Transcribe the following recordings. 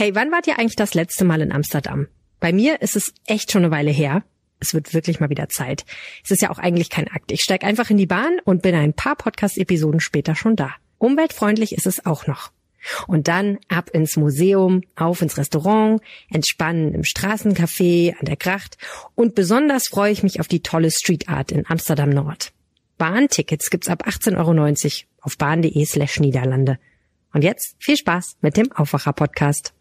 Hey, wann wart ihr eigentlich das letzte Mal in Amsterdam? Bei mir ist es echt schon eine Weile her. Es wird wirklich mal wieder Zeit. Es ist ja auch eigentlich kein Akt. Ich steig einfach in die Bahn und bin ein paar Podcast-Episoden später schon da. Umweltfreundlich ist es auch noch. Und dann ab ins Museum, auf ins Restaurant, entspannen im Straßencafé, an der Gracht und besonders freue ich mich auf die tolle Street Art in Amsterdam Nord. Bahntickets gibt's ab 18,90 Euro auf bahn.de slash Niederlande. Und jetzt viel Spaß mit dem Aufwacher-Podcast.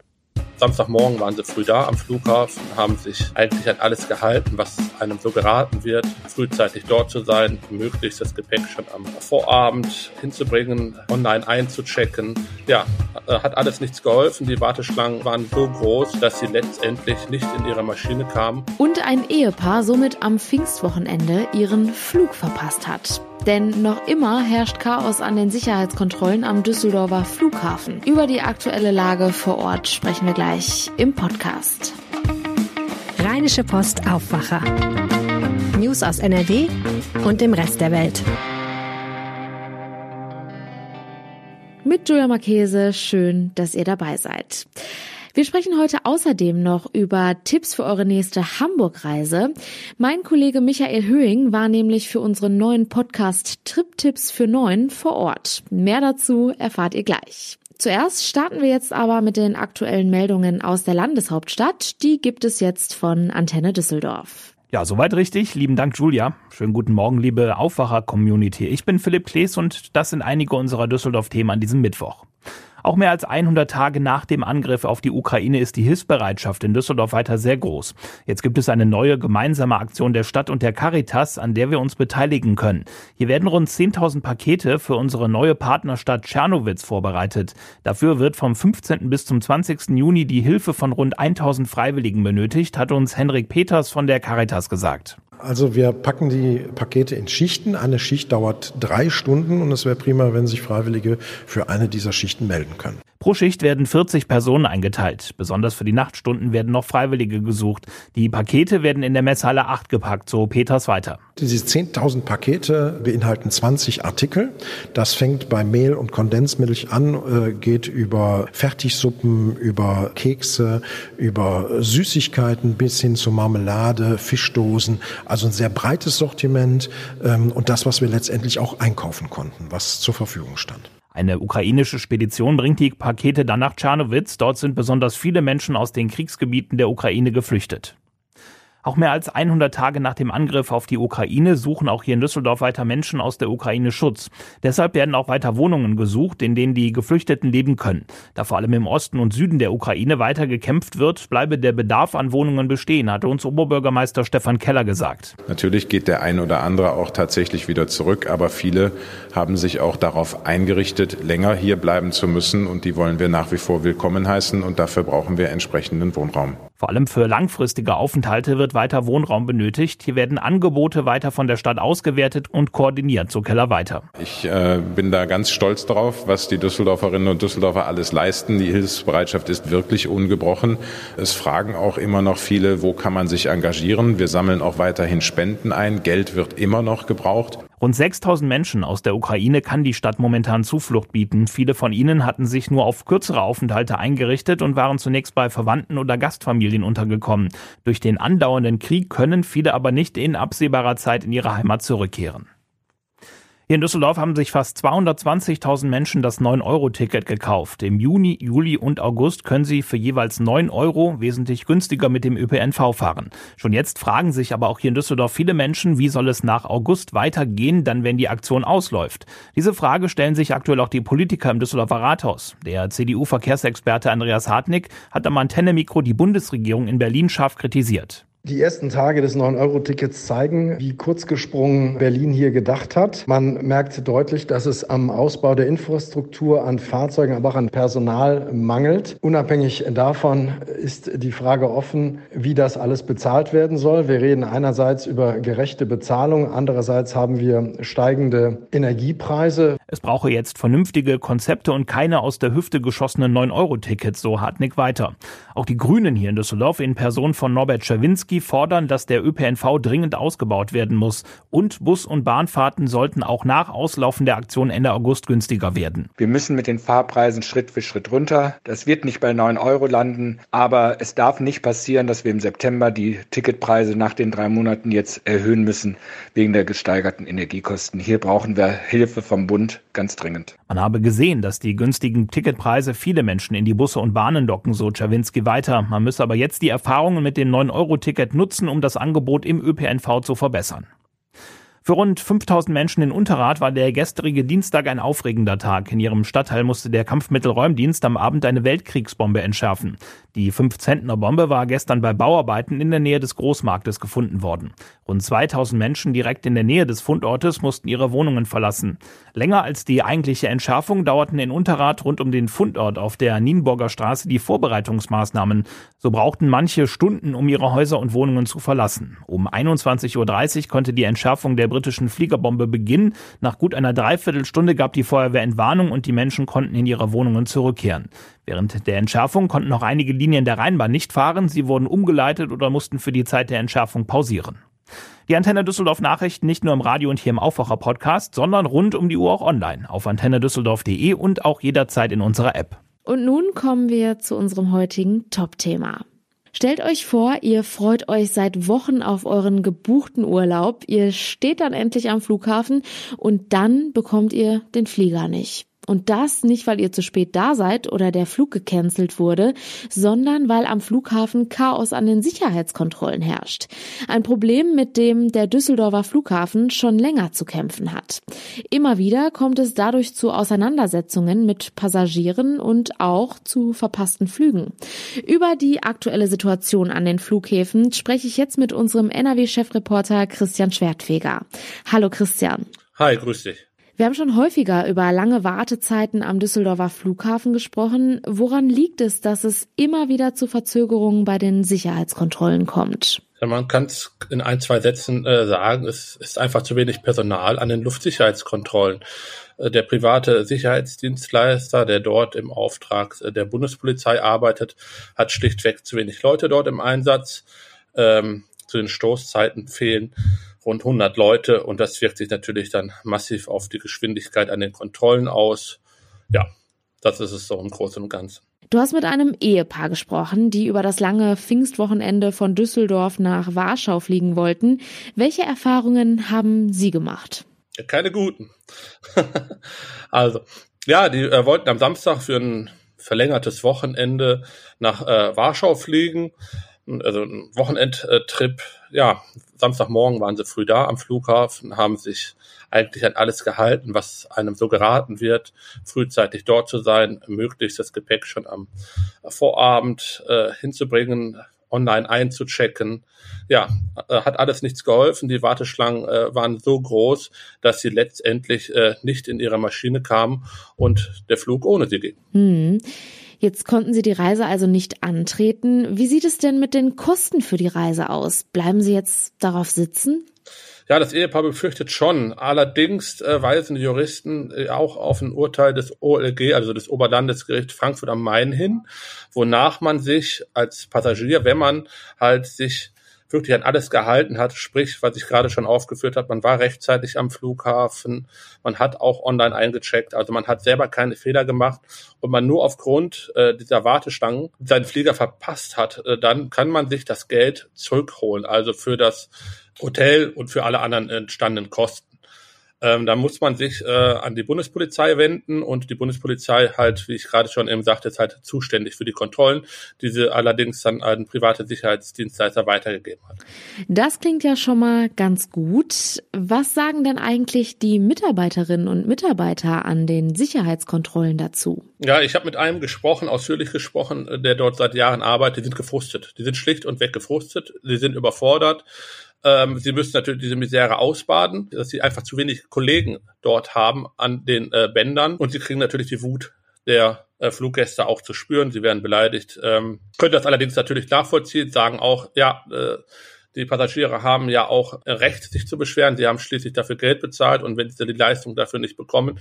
Samstagmorgen waren sie früh da am Flughafen, haben sich eigentlich an alles gehalten, was einem so geraten wird, frühzeitig dort zu sein, möglichst das Gepäck schon am Vorabend hinzubringen, online einzuchecken. Ja, äh, hat alles nichts geholfen. Die Warteschlangen waren so groß, dass sie letztendlich nicht in ihre Maschine kamen. Und ein Ehepaar somit am Pfingstwochenende ihren Flug verpasst hat. Denn noch immer herrscht Chaos an den Sicherheitskontrollen am Düsseldorfer Flughafen. Über die aktuelle Lage vor Ort sprechen wir gleich im Podcast. Rheinische Post Aufwacher. News aus NRW und dem Rest der Welt. Mit Julia Marchese, schön, dass ihr dabei seid. Wir sprechen heute außerdem noch über Tipps für eure nächste Hamburg-Reise. Mein Kollege Michael Höhing war nämlich für unseren neuen Podcast Trip-Tipps für Neun vor Ort. Mehr dazu erfahrt ihr gleich. Zuerst starten wir jetzt aber mit den aktuellen Meldungen aus der Landeshauptstadt. Die gibt es jetzt von Antenne Düsseldorf. Ja, soweit richtig. Lieben Dank, Julia. Schönen guten Morgen, liebe Aufwacher-Community. Ich bin Philipp Klees und das sind einige unserer Düsseldorf-Themen an diesem Mittwoch. Auch mehr als 100 Tage nach dem Angriff auf die Ukraine ist die Hilfsbereitschaft in Düsseldorf weiter sehr groß. Jetzt gibt es eine neue gemeinsame Aktion der Stadt und der Caritas, an der wir uns beteiligen können. Hier werden rund 10.000 Pakete für unsere neue Partnerstadt Tschernowitz vorbereitet. Dafür wird vom 15. bis zum 20. Juni die Hilfe von rund 1.000 Freiwilligen benötigt, hat uns Henrik Peters von der Caritas gesagt. Also wir packen die Pakete in Schichten. Eine Schicht dauert drei Stunden und es wäre prima, wenn sich Freiwillige für eine dieser Schichten melden können. Pro Schicht werden 40 Personen eingeteilt. Besonders für die Nachtstunden werden noch Freiwillige gesucht. Die Pakete werden in der Messhalle 8 gepackt, so Peters weiter. Diese 10.000 Pakete beinhalten 20 Artikel. Das fängt bei Mehl und Kondensmilch an, äh, geht über Fertigsuppen, über Kekse, über Süßigkeiten bis hin zu Marmelade, Fischdosen. Also ein sehr breites Sortiment ähm, und das, was wir letztendlich auch einkaufen konnten, was zur Verfügung stand. Eine ukrainische Spedition bringt die Pakete dann nach Tschernowitz. Dort sind besonders viele Menschen aus den Kriegsgebieten der Ukraine geflüchtet. Auch mehr als 100 Tage nach dem Angriff auf die Ukraine suchen auch hier in Düsseldorf weiter Menschen aus der Ukraine Schutz. Deshalb werden auch weiter Wohnungen gesucht, in denen die Geflüchteten leben können. Da vor allem im Osten und Süden der Ukraine weiter gekämpft wird, bleibe der Bedarf an Wohnungen bestehen, hatte uns Oberbürgermeister Stefan Keller gesagt. Natürlich geht der ein oder andere auch tatsächlich wieder zurück, aber viele haben sich auch darauf eingerichtet, länger hier bleiben zu müssen und die wollen wir nach wie vor willkommen heißen und dafür brauchen wir entsprechenden Wohnraum. Vor allem für langfristige Aufenthalte wird weiter Wohnraum benötigt. Hier werden Angebote weiter von der Stadt ausgewertet und koordiniert, so Keller weiter. Ich äh, bin da ganz stolz drauf, was die Düsseldorferinnen und Düsseldorfer alles leisten. Die Hilfsbereitschaft ist wirklich ungebrochen. Es fragen auch immer noch viele, wo kann man sich engagieren. Wir sammeln auch weiterhin Spenden ein. Geld wird immer noch gebraucht. Rund 6000 Menschen aus der Ukraine kann die Stadt momentan Zuflucht bieten. Viele von ihnen hatten sich nur auf kürzere Aufenthalte eingerichtet und waren zunächst bei Verwandten oder Gastfamilien untergekommen. Durch den andauernden Krieg können viele aber nicht in absehbarer Zeit in ihre Heimat zurückkehren. Hier in Düsseldorf haben sich fast 220.000 Menschen das 9-Euro-Ticket gekauft. Im Juni, Juli und August können sie für jeweils 9 Euro wesentlich günstiger mit dem ÖPNV fahren. Schon jetzt fragen sich aber auch hier in Düsseldorf viele Menschen, wie soll es nach August weitergehen, dann wenn die Aktion ausläuft. Diese Frage stellen sich aktuell auch die Politiker im Düsseldorfer Rathaus. Der CDU-Verkehrsexperte Andreas Hartnick hat am Antenne-Mikro die Bundesregierung in Berlin scharf kritisiert. Die ersten Tage des 9-Euro-Tickets zeigen, wie kurzgesprungen Berlin hier gedacht hat. Man merkt deutlich, dass es am Ausbau der Infrastruktur, an Fahrzeugen, aber auch an Personal mangelt. Unabhängig davon ist die Frage offen, wie das alles bezahlt werden soll. Wir reden einerseits über gerechte Bezahlung, andererseits haben wir steigende Energiepreise. Es brauche jetzt vernünftige Konzepte und keine aus der Hüfte geschossenen 9-Euro-Tickets, so Hartnick weiter. Auch die Grünen hier in Düsseldorf in Person von Norbert Schawinski fordern, dass der ÖPNV dringend ausgebaut werden muss und Bus- und Bahnfahrten sollten auch nach Auslaufen der Aktion Ende August günstiger werden. Wir müssen mit den Fahrpreisen Schritt für Schritt runter. Das wird nicht bei 9 Euro landen, aber es darf nicht passieren, dass wir im September die Ticketpreise nach den drei Monaten jetzt erhöhen müssen wegen der gesteigerten Energiekosten. Hier brauchen wir Hilfe vom Bund ganz dringend. Man habe gesehen, dass die günstigen Ticketpreise viele Menschen in die Busse und Bahnen locken, so Czerwinski weiter. Man müsse aber jetzt die Erfahrungen mit dem 9-Euro-Ticket nutzen, um das Angebot im ÖPNV zu verbessern. Für rund 5000 Menschen in Unterrad war der gestrige Dienstag ein aufregender Tag. In ihrem Stadtteil musste der Kampfmittelräumdienst am Abend eine Weltkriegsbombe entschärfen. Die 5-Zentner-Bombe war gestern bei Bauarbeiten in der Nähe des Großmarktes gefunden worden. Rund 2000 Menschen direkt in der Nähe des Fundortes mussten ihre Wohnungen verlassen. Länger als die eigentliche Entschärfung dauerten in Unterrad rund um den Fundort auf der Nienburger Straße die Vorbereitungsmaßnahmen. So brauchten manche Stunden, um ihre Häuser und Wohnungen zu verlassen. Um 21.30 Uhr konnte die Entschärfung der britischen Fliegerbombe beginnen. Nach gut einer Dreiviertelstunde gab die Feuerwehr Entwarnung und die Menschen konnten in ihre Wohnungen zurückkehren. Während der Entschärfung konnten noch einige Linien der Rheinbahn nicht fahren. Sie wurden umgeleitet oder mussten für die Zeit der Entschärfung pausieren. Die Antenne Düsseldorf Nachrichten nicht nur im Radio und hier im Aufwacher Podcast, sondern rund um die Uhr auch online auf antennedüsseldorf.de und auch jederzeit in unserer App. Und nun kommen wir zu unserem heutigen Top-Thema. Stellt euch vor, ihr freut euch seit Wochen auf euren gebuchten Urlaub, ihr steht dann endlich am Flughafen und dann bekommt ihr den Flieger nicht. Und das nicht, weil ihr zu spät da seid oder der Flug gecancelt wurde, sondern weil am Flughafen Chaos an den Sicherheitskontrollen herrscht. Ein Problem, mit dem der Düsseldorfer Flughafen schon länger zu kämpfen hat. Immer wieder kommt es dadurch zu Auseinandersetzungen mit Passagieren und auch zu verpassten Flügen. Über die aktuelle Situation an den Flughäfen spreche ich jetzt mit unserem NRW-Chefreporter Christian Schwertfeger. Hallo Christian. Hi, grüß dich. Wir haben schon häufiger über lange Wartezeiten am Düsseldorfer Flughafen gesprochen. Woran liegt es, dass es immer wieder zu Verzögerungen bei den Sicherheitskontrollen kommt? Man kann es in ein, zwei Sätzen äh, sagen, es ist einfach zu wenig Personal an den Luftsicherheitskontrollen. Äh, der private Sicherheitsdienstleister, der dort im Auftrag äh, der Bundespolizei arbeitet, hat schlichtweg zu wenig Leute dort im Einsatz. Ähm, zu den Stoßzeiten fehlen rund 100 Leute und das wirkt sich natürlich dann massiv auf die Geschwindigkeit an den Kontrollen aus. Ja, das ist es so im Großen und Ganzen. Du hast mit einem Ehepaar gesprochen, die über das lange Pfingstwochenende von Düsseldorf nach Warschau fliegen wollten. Welche Erfahrungen haben Sie gemacht? Keine guten. also, ja, die äh, wollten am Samstag für ein verlängertes Wochenende nach äh, Warschau fliegen also ein Wochenendtrip. Ja, Samstagmorgen waren sie früh da am Flughafen, haben sich eigentlich an alles gehalten, was einem so geraten wird, frühzeitig dort zu sein, möglichst das Gepäck schon am Vorabend äh, hinzubringen, online einzuchecken. Ja, äh, hat alles nichts geholfen. Die Warteschlangen äh, waren so groß, dass sie letztendlich äh, nicht in ihre Maschine kamen und der Flug ohne sie ging. Hm. Jetzt konnten Sie die Reise also nicht antreten. Wie sieht es denn mit den Kosten für die Reise aus? Bleiben Sie jetzt darauf sitzen? Ja, das Ehepaar befürchtet schon. Allerdings äh, weisen die Juristen äh, auch auf ein Urteil des OLG, also des Oberlandesgericht Frankfurt am Main hin, wonach man sich als Passagier, wenn man halt sich wirklich an alles gehalten hat, sprich, was ich gerade schon aufgeführt habe, man war rechtzeitig am Flughafen, man hat auch online eingecheckt, also man hat selber keine Fehler gemacht. Und man nur aufgrund äh, dieser Wartestangen seinen Flieger verpasst hat, äh, dann kann man sich das Geld zurückholen, also für das Hotel und für alle anderen entstandenen Kosten. Ähm, da muss man sich äh, an die Bundespolizei wenden und die Bundespolizei halt, wie ich gerade schon eben sagte, ist halt zuständig für die Kontrollen, die sie allerdings dann an private Sicherheitsdienstleister weitergegeben hat. Das klingt ja schon mal ganz gut. Was sagen denn eigentlich die Mitarbeiterinnen und Mitarbeiter an den Sicherheitskontrollen dazu? Ja, ich habe mit einem gesprochen, ausführlich gesprochen, der dort seit Jahren arbeitet. Die sind gefrustet. Die sind schlicht und weg gefrustet. Sie sind überfordert. Ähm, sie müssen natürlich diese Misere ausbaden, dass sie einfach zu wenig Kollegen dort haben an den äh, Bändern und sie kriegen natürlich die Wut der äh, Fluggäste auch zu spüren. Sie werden beleidigt. Ähm, können das allerdings natürlich nachvollziehen, sagen auch, ja, äh, Die Passagiere haben ja auch Recht, sich zu beschweren. Sie haben schließlich dafür Geld bezahlt und wenn sie die Leistung dafür nicht bekommen,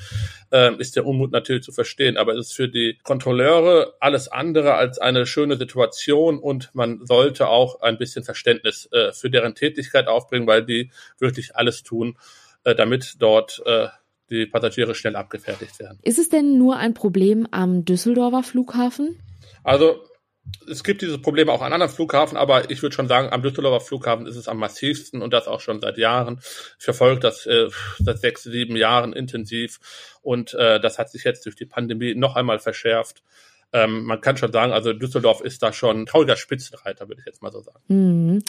äh, ist der Unmut natürlich zu verstehen. Aber es ist für die Kontrolleure alles andere als eine schöne Situation und man sollte auch ein bisschen Verständnis äh, für deren Tätigkeit aufbringen, weil die wirklich alles tun, äh, damit dort äh, die Passagiere schnell abgefertigt werden. Ist es denn nur ein Problem am Düsseldorfer Flughafen? Also es gibt diese Probleme auch an anderen Flughafen, aber ich würde schon sagen, am Düsseldorfer Flughafen ist es am massivsten und das auch schon seit Jahren. Ich verfolge das äh, seit sechs, sieben Jahren intensiv und äh, das hat sich jetzt durch die Pandemie noch einmal verschärft. Ähm, man kann schon sagen, also Düsseldorf ist da schon ein trauriger Spitzenreiter, würde ich jetzt mal so sagen. Mhm.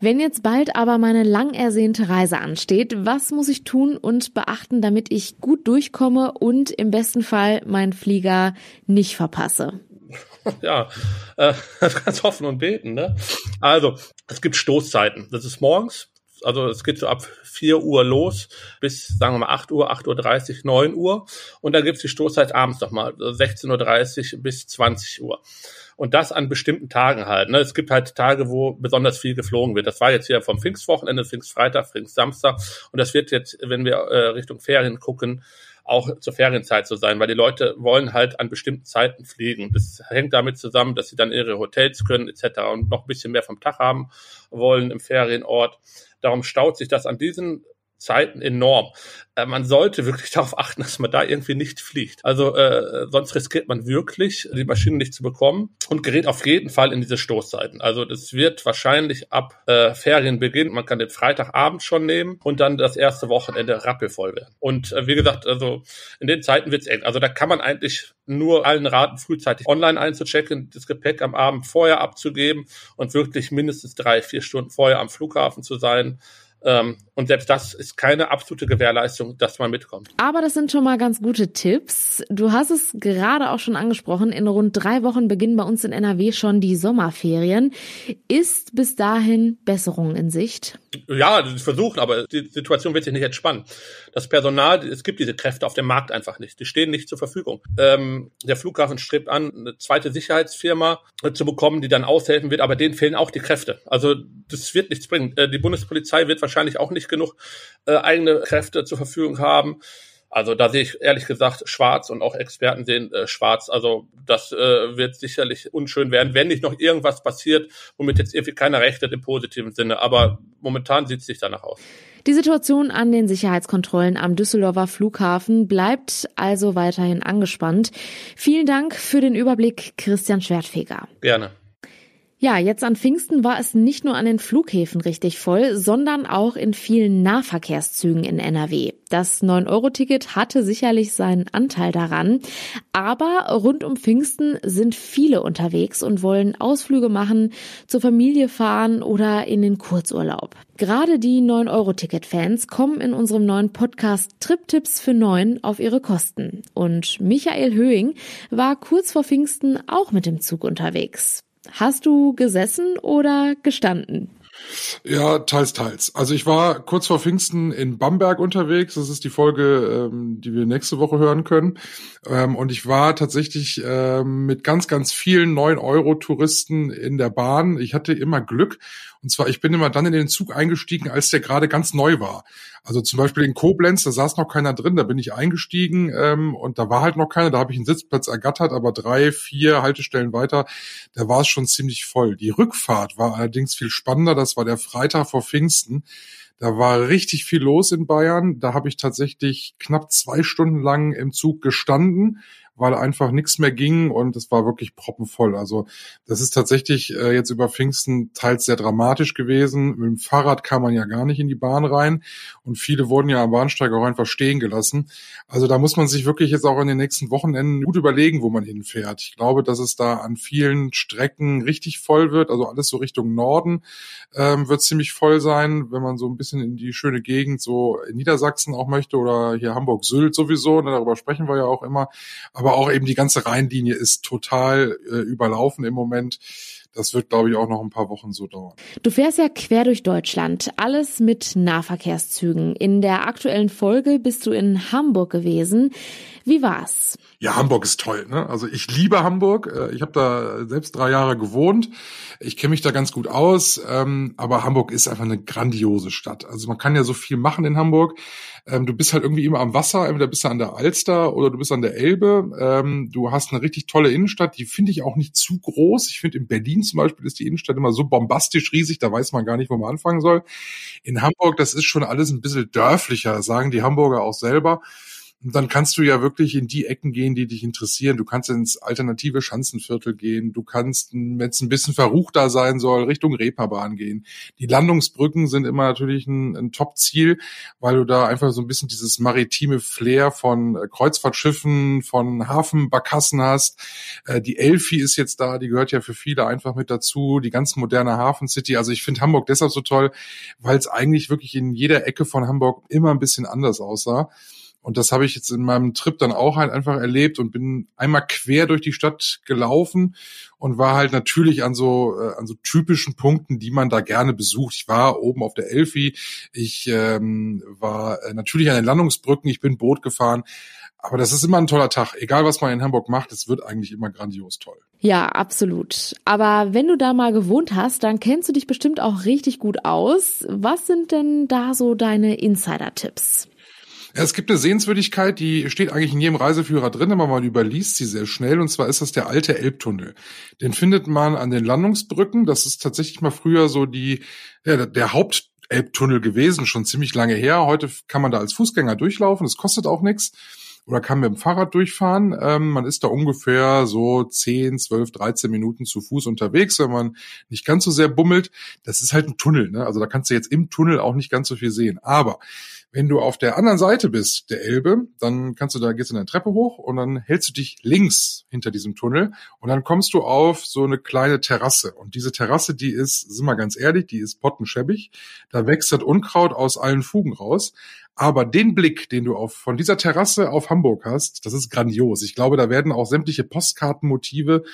Wenn jetzt bald aber meine lang ersehnte Reise ansteht, was muss ich tun und beachten, damit ich gut durchkomme und im besten Fall meinen Flieger nicht verpasse? Ja, äh, ganz hoffen und beten. Ne? Also, es gibt Stoßzeiten. Das ist morgens. Also es geht so ab 4 Uhr los bis, sagen wir mal, 8 Uhr, 8.30 Uhr, 9 Uhr. Und dann gibt's die Stoßzeit abends nochmal, 16.30 Uhr bis 20 Uhr. Und das an bestimmten Tagen halt. Ne? Es gibt halt Tage, wo besonders viel geflogen wird. Das war jetzt hier vom Pfingstwochenende, Pfingstfreitag, Pfingstsamstag. Und das wird jetzt, wenn wir äh, Richtung Ferien gucken, auch zur Ferienzeit zu sein, weil die Leute wollen halt an bestimmten Zeiten fliegen. Das hängt damit zusammen, dass sie dann ihre Hotels können etc. und noch ein bisschen mehr vom Tag haben wollen im Ferienort. Darum staut sich das an diesen Zeiten enorm. Äh, man sollte wirklich darauf achten, dass man da irgendwie nicht fliegt. Also äh, sonst riskiert man wirklich, die Maschine nicht zu bekommen und gerät auf jeden Fall in diese Stoßzeiten. Also das wird wahrscheinlich ab äh, Ferienbeginn, man kann den Freitagabend schon nehmen und dann das erste Wochenende rappelvoll werden. Und äh, wie gesagt, also in den Zeiten wird's eng. Also da kann man eigentlich nur allen raten, frühzeitig online einzuchecken, das Gepäck am Abend vorher abzugeben und wirklich mindestens drei, vier Stunden vorher am Flughafen zu sein und selbst das ist keine absolute Gewährleistung, dass man mitkommt. Aber das sind schon mal ganz gute Tipps. Du hast es gerade auch schon angesprochen. In rund drei Wochen beginnen bei uns in NRW schon die Sommerferien. Ist bis dahin Besserung in Sicht? Ja, versuchen, aber die Situation wird sich nicht entspannen. Das Personal, es gibt diese Kräfte auf dem Markt einfach nicht. Die stehen nicht zur Verfügung. Ähm, der Flughafen strebt an, eine zweite Sicherheitsfirma zu bekommen, die dann aushelfen wird, aber denen fehlen auch die Kräfte. Also das wird nichts bringen. Äh, die Bundespolizei wird wahrscheinlich auch nicht genug äh, eigene Kräfte zur Verfügung haben. Also da sehe ich ehrlich gesagt schwarz und auch Experten sehen äh, schwarz. Also das äh, wird sicherlich unschön werden, wenn nicht noch irgendwas passiert, womit jetzt irgendwie keiner rechnet im positiven Sinne. Aber momentan sieht es nicht danach aus. Die Situation an den Sicherheitskontrollen am Düsseldorfer Flughafen bleibt also weiterhin angespannt. Vielen Dank für den Überblick, Christian Schwertfeger. Gerne. Ja, jetzt an Pfingsten war es nicht nur an den Flughäfen richtig voll, sondern auch in vielen Nahverkehrszügen in NRW. Das 9-Euro-Ticket hatte sicherlich seinen Anteil daran, aber rund um Pfingsten sind viele unterwegs und wollen Ausflüge machen, zur Familie fahren oder in den Kurzurlaub. Gerade die 9-Euro-Ticket-Fans kommen in unserem neuen Podcast Trip-Tipps für 9 auf ihre Kosten. Und Michael Höhing war kurz vor Pfingsten auch mit dem Zug unterwegs. Hast du gesessen oder gestanden? Ja, teils, teils. Also ich war kurz vor Pfingsten in Bamberg unterwegs. Das ist die Folge, ähm, die wir nächste Woche hören können. Ähm, und ich war tatsächlich ähm, mit ganz, ganz vielen 9-Euro-Touristen in der Bahn. Ich hatte immer Glück. Und zwar, ich bin immer dann in den Zug eingestiegen, als der gerade ganz neu war. Also zum Beispiel in Koblenz, da saß noch keiner drin, da bin ich eingestiegen ähm, und da war halt noch keiner, da habe ich einen Sitzplatz ergattert, aber drei, vier Haltestellen weiter, da war es schon ziemlich voll. Die Rückfahrt war allerdings viel spannender, das war der Freitag vor Pfingsten. Da war richtig viel los in Bayern. Da habe ich tatsächlich knapp zwei Stunden lang im Zug gestanden weil einfach nichts mehr ging und es war wirklich proppenvoll. Also das ist tatsächlich äh, jetzt über Pfingsten teils sehr dramatisch gewesen. Mit dem Fahrrad kam man ja gar nicht in die Bahn rein und viele wurden ja am Bahnsteig auch einfach stehen gelassen. Also da muss man sich wirklich jetzt auch in den nächsten Wochenenden gut überlegen, wo man hinfährt. Ich glaube, dass es da an vielen Strecken richtig voll wird. Also alles so Richtung Norden ähm, wird ziemlich voll sein, wenn man so ein bisschen in die schöne Gegend so in Niedersachsen auch möchte oder hier Hamburg-Sylt sowieso. Ne, darüber sprechen wir ja auch immer. Aber aber auch eben die ganze Rheinlinie ist total äh, überlaufen im Moment. Das wird, glaube ich, auch noch ein paar Wochen so dauern. Du fährst ja quer durch Deutschland, alles mit Nahverkehrszügen. In der aktuellen Folge bist du in Hamburg gewesen. Wie war's? Ja, Hamburg ist toll. Ne? Also ich liebe Hamburg. Äh, ich habe da selbst drei Jahre gewohnt. Ich kenne mich da ganz gut aus. Ähm, aber Hamburg ist einfach eine grandiose Stadt. Also man kann ja so viel machen in Hamburg. Ähm, du bist halt irgendwie immer am Wasser. Entweder bist du an der Alster oder du bist an der Elbe. Ähm, du hast eine richtig tolle Innenstadt. Die finde ich auch nicht zu groß. Ich finde in Berlin zum Beispiel ist die Innenstadt immer so bombastisch riesig. Da weiß man gar nicht, wo man anfangen soll. In Hamburg, das ist schon alles ein bisschen dörflicher, sagen die Hamburger auch selber. Und dann kannst du ja wirklich in die Ecken gehen, die dich interessieren. Du kannst ins alternative Schanzenviertel gehen. Du kannst, wenn es ein bisschen verruchter sein soll, Richtung Reeperbahn gehen. Die Landungsbrücken sind immer natürlich ein, ein Top-Ziel, weil du da einfach so ein bisschen dieses maritime Flair von äh, Kreuzfahrtschiffen, von Hafenbarkassen hast. Äh, die Elfi ist jetzt da, die gehört ja für viele einfach mit dazu. Die ganz moderne Hafencity. Also ich finde Hamburg deshalb so toll, weil es eigentlich wirklich in jeder Ecke von Hamburg immer ein bisschen anders aussah. Und das habe ich jetzt in meinem Trip dann auch halt einfach erlebt und bin einmal quer durch die Stadt gelaufen und war halt natürlich an so äh, an so typischen Punkten, die man da gerne besucht. Ich war oben auf der Elfi, ich ähm, war äh, natürlich an den Landungsbrücken, ich bin Boot gefahren. Aber das ist immer ein toller Tag. Egal, was man in Hamburg macht, es wird eigentlich immer grandios toll. Ja, absolut. Aber wenn du da mal gewohnt hast, dann kennst du dich bestimmt auch richtig gut aus. Was sind denn da so deine Insider-Tipps? Es gibt eine Sehenswürdigkeit, die steht eigentlich in jedem Reiseführer drin, aber man überliest sie sehr schnell. Und zwar ist das der alte Elbtunnel. Den findet man an den Landungsbrücken. Das ist tatsächlich mal früher so die, ja, der Hauptelbtunnel gewesen, schon ziemlich lange her. Heute kann man da als Fußgänger durchlaufen. Das kostet auch nichts oder kann mit dem Fahrrad durchfahren. Ähm, man ist da ungefähr so 10, 12, 13 Minuten zu Fuß unterwegs, wenn man nicht ganz so sehr bummelt. Das ist halt ein Tunnel, ne? also da kannst du jetzt im Tunnel auch nicht ganz so viel sehen. Aber wenn du auf der anderen Seite bist, der Elbe, dann kannst du da, gehst du eine Treppe hoch und dann hältst du dich links hinter diesem Tunnel und dann kommst du auf so eine kleine Terrasse. Und diese Terrasse, die ist, sind wir ganz ehrlich, die ist pottenschäbig. Da wächst das Unkraut aus allen Fugen raus. Aber den Blick, den du auf, von dieser Terrasse auf Hamburg hast, das ist grandios. Ich glaube, da werden auch sämtliche Postkartenmotive,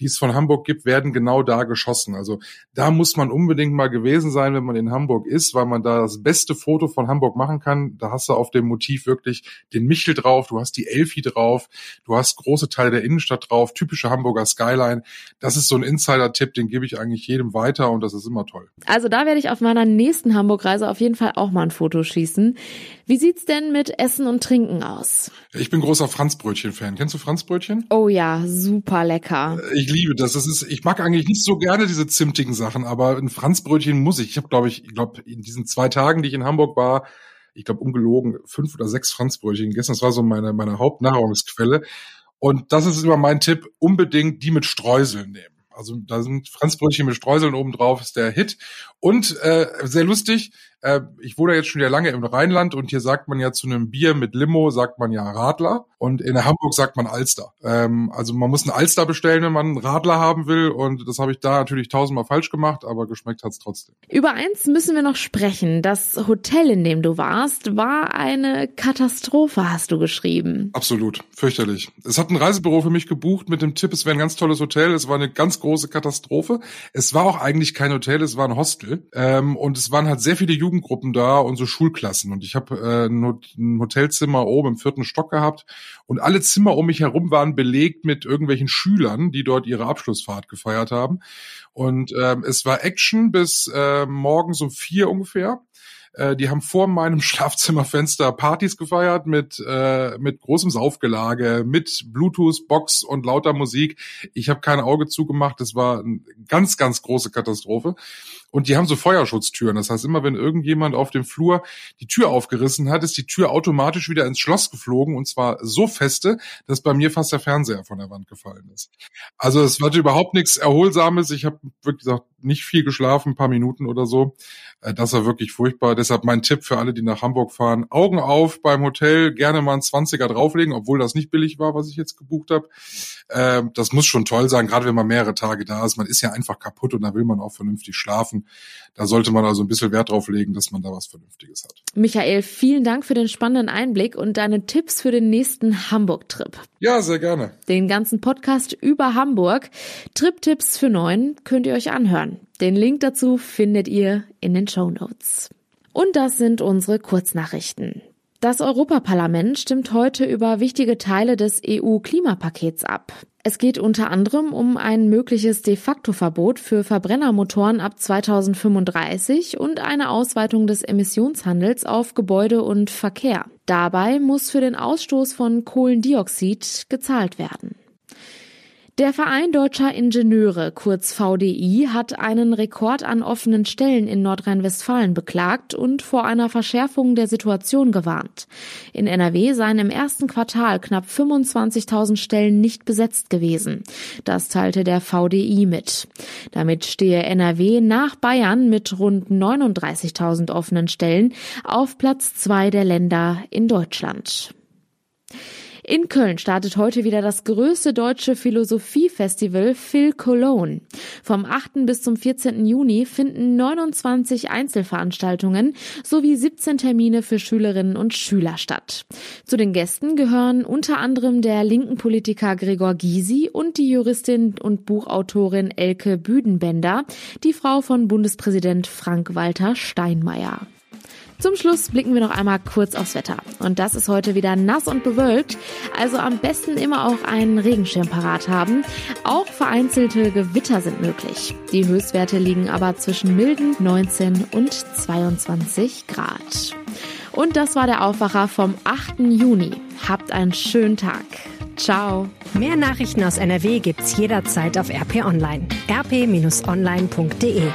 die es von Hamburg gibt, werden genau da geschossen. Also da muss man unbedingt mal gewesen sein, wenn man in Hamburg ist, weil man da das beste Foto von Hamburg machen kann. Da hast du auf dem Motiv wirklich den Michel drauf, du hast die Elfi drauf, du hast große Teile der Innenstadt drauf, typische Hamburger Skyline. Das ist so ein Insider-Tipp, den gebe ich eigentlich jedem weiter und das ist immer toll. Also da werde ich auf meiner nächsten Hamburg-Reise auf jeden Fall auch mal ein Foto schießen. Wie sieht's denn mit Essen und Trinken aus? Ich bin großer Franzbrötchen-Fan. Kennst du Franzbrötchen? Oh ja, super lecker. Ich liebe das. das ist, ich mag eigentlich nicht so gerne diese zimtigen Sachen, aber ein Franzbrötchen muss ich. Ich habe, glaube ich, ich glaube, in diesen zwei Tagen, die ich in Hamburg war, ich glaube, ungelogen, fünf oder sechs Franzbrötchen gegessen. Das war so meine, meine Hauptnahrungsquelle. Und das ist immer mein Tipp, unbedingt die mit Streuseln nehmen. Also da sind Franzbrötchen mit Streuseln oben drauf, ist der Hit. Und äh, sehr lustig, äh, ich wohne jetzt schon ja lange im Rheinland und hier sagt man ja zu einem Bier mit Limo, sagt man ja Radler und in Hamburg sagt man Alster. Ähm, also man muss einen Alster bestellen, wenn man einen Radler haben will und das habe ich da natürlich tausendmal falsch gemacht, aber geschmeckt hat's trotzdem. Über eins müssen wir noch sprechen. Das Hotel, in dem du warst, war eine Katastrophe, hast du geschrieben. Absolut, fürchterlich. Es hat ein Reisebüro für mich gebucht mit dem Tipp, es wäre ein ganz tolles Hotel. Es war eine ganz große Katastrophe. Es war auch eigentlich kein Hotel, es war ein Hostel ähm, und es waren halt sehr viele Jugendlichen Jugendgruppen da und so Schulklassen. Und ich habe äh, ein Hotelzimmer oben im vierten Stock gehabt und alle Zimmer um mich herum waren belegt mit irgendwelchen Schülern, die dort ihre Abschlussfahrt gefeiert haben. Und ähm, es war Action bis äh, morgens um vier ungefähr. Äh, die haben vor meinem Schlafzimmerfenster Partys gefeiert mit äh, mit großem Saufgelage, mit Bluetooth-Box und lauter Musik. Ich habe kein Auge zugemacht. Das war eine ganz, ganz große Katastrophe. Und die haben so Feuerschutztüren. Das heißt, immer wenn irgendjemand auf dem Flur die Tür aufgerissen hat, ist die Tür automatisch wieder ins Schloss geflogen und zwar so feste, dass bei mir fast der Fernseher von der Wand gefallen ist. Also es war überhaupt nichts Erholsames. Ich habe wirklich gesagt, nicht viel geschlafen, ein paar Minuten oder so. Äh, das war wirklich furchtbar. Deshalb mein Tipp für alle, die nach Hamburg fahren. Augen auf beim Hotel, gerne mal einen 20er drauflegen, obwohl das nicht billig war, was ich jetzt gebucht habe. Ähm, das muss schon toll sein, gerade wenn man mehrere Tage da ist. Man ist ja einfach kaputt und da will man auch vernünftig schlafen. Da sollte man also ein bisschen Wert drauf legen, dass man da was Vernünftiges hat. Michael, vielen Dank für den spannenden Einblick und deine Tipps für den nächsten Hamburg-Trip. Ja, sehr gerne. Den ganzen Podcast über Hamburg, Trip-Tipps für Neun, könnt ihr euch anhören. Den Link dazu findet ihr in den Show Notes. Und das sind unsere Kurznachrichten. Das Europaparlament stimmt heute über wichtige Teile des EU-Klimapakets ab. Es geht unter anderem um ein mögliches de facto Verbot für Verbrennermotoren ab 2035 und eine Ausweitung des Emissionshandels auf Gebäude und Verkehr. Dabei muss für den Ausstoß von Kohlendioxid gezahlt werden. Der Verein Deutscher Ingenieure, kurz VDI, hat einen Rekord an offenen Stellen in Nordrhein-Westfalen beklagt und vor einer Verschärfung der Situation gewarnt. In NRW seien im ersten Quartal knapp 25.000 Stellen nicht besetzt gewesen. Das teilte der VDI mit. Damit stehe NRW nach Bayern mit rund 39.000 offenen Stellen auf Platz zwei der Länder in Deutschland. In Köln startet heute wieder das größte deutsche Philosophiefestival Phil Cologne. Vom 8. bis zum 14. Juni finden 29 Einzelveranstaltungen sowie 17 Termine für Schülerinnen und Schüler statt. Zu den Gästen gehören unter anderem der linken Politiker Gregor Gysi und die Juristin und Buchautorin Elke Büdenbender, die Frau von Bundespräsident Frank-Walter Steinmeier. Zum Schluss blicken wir noch einmal kurz aufs Wetter. Und das ist heute wieder nass und bewölkt. Also am besten immer auch einen Regenschirm parat haben. Auch vereinzelte Gewitter sind möglich. Die Höchstwerte liegen aber zwischen milden 19 und 22 Grad. Und das war der Aufwacher vom 8. Juni. Habt einen schönen Tag. Ciao. Mehr Nachrichten aus NRW gibt's jederzeit auf RP Online. rp-online.de